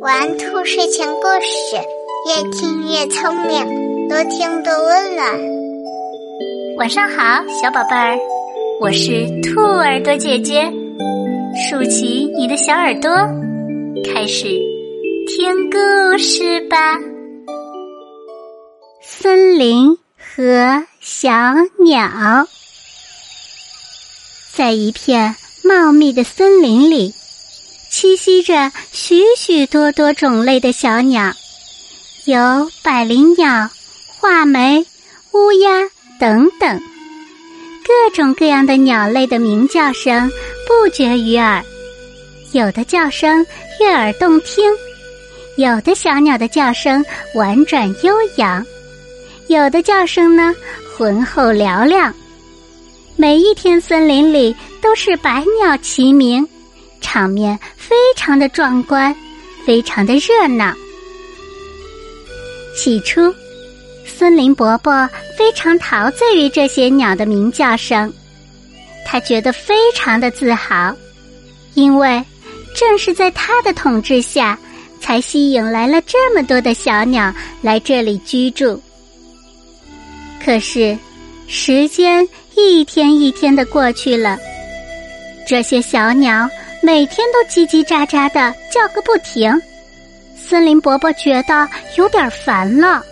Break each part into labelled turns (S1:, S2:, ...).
S1: 玩兔睡前故事，越听越聪明，多听多温暖。
S2: 晚上好，小宝贝儿，我是兔耳朵姐姐，竖起你的小耳朵，开始听故事吧。森林和小鸟，在一片茂密的森林里。栖息着许许多多种类的小鸟，有百灵鸟、画眉、乌鸦等等，各种各样的鸟类的鸣叫声不绝于耳。有的叫声悦耳动听，有的小鸟的叫声婉转悠扬，有的叫声呢浑厚嘹亮。每一天，森林里都是百鸟齐鸣。场面非常的壮观，非常的热闹。起初，森林伯伯非常陶醉于这些鸟的鸣叫声，他觉得非常的自豪，因为正是在他的统治下，才吸引来了这么多的小鸟来这里居住。可是，时间一天一天的过去了，这些小鸟。每天都叽叽喳喳的叫个不停，森林伯伯觉得有点烦了，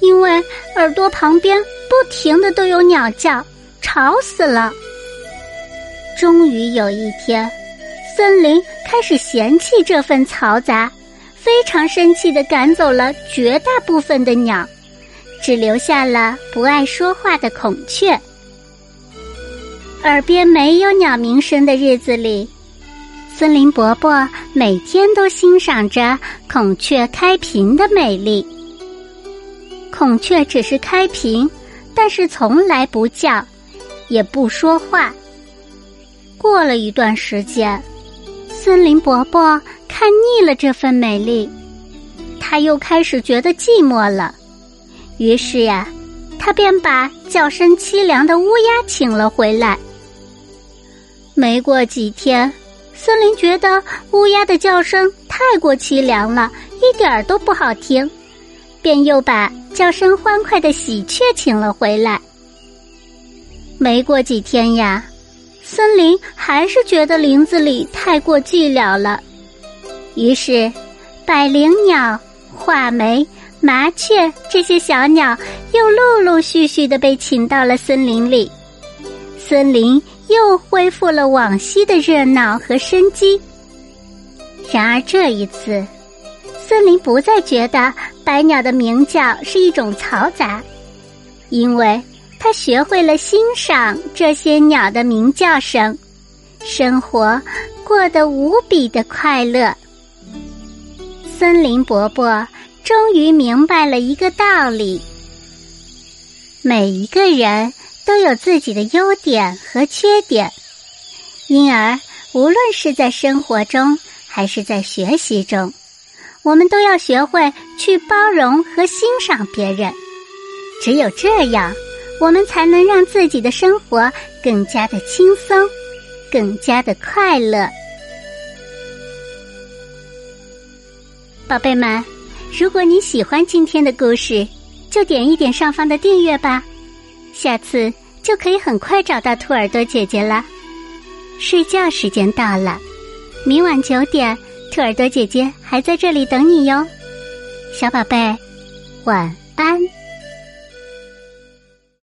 S2: 因为耳朵旁边不停的都有鸟叫，吵死了。终于有一天，森林开始嫌弃这份嘈杂，非常生气的赶走了绝大部分的鸟，只留下了不爱说话的孔雀。耳边没有鸟鸣声的日子里。森林伯伯每天都欣赏着孔雀开屏的美丽。孔雀只是开屏，但是从来不叫，也不说话。过了一段时间，森林伯伯看腻了这份美丽，他又开始觉得寂寞了。于是呀，他便把叫声凄凉的乌鸦请了回来。没过几天。森林觉得乌鸦的叫声太过凄凉了，一点儿都不好听，便又把叫声欢快的喜鹊请了回来。没过几天呀，森林还是觉得林子里太过寂寥了，于是百灵鸟、画眉、麻雀这些小鸟又陆陆续续的被请到了森林里，森林。又恢复了往昔的热闹和生机。然而这一次，森林不再觉得百鸟的鸣叫是一种嘈杂，因为他学会了欣赏这些鸟的鸣叫声，生活过得无比的快乐。森林伯伯终于明白了一个道理：每一个人。都有自己的优点和缺点，因而无论是在生活中还是在学习中，我们都要学会去包容和欣赏别人。只有这样，我们才能让自己的生活更加的轻松，更加的快乐。宝贝们，如果你喜欢今天的故事，就点一点上方的订阅吧。下次就可以很快找到兔耳朵姐姐了。睡觉时间到了，明晚九点，兔耳朵姐姐还在这里等你哟，小宝贝，晚安。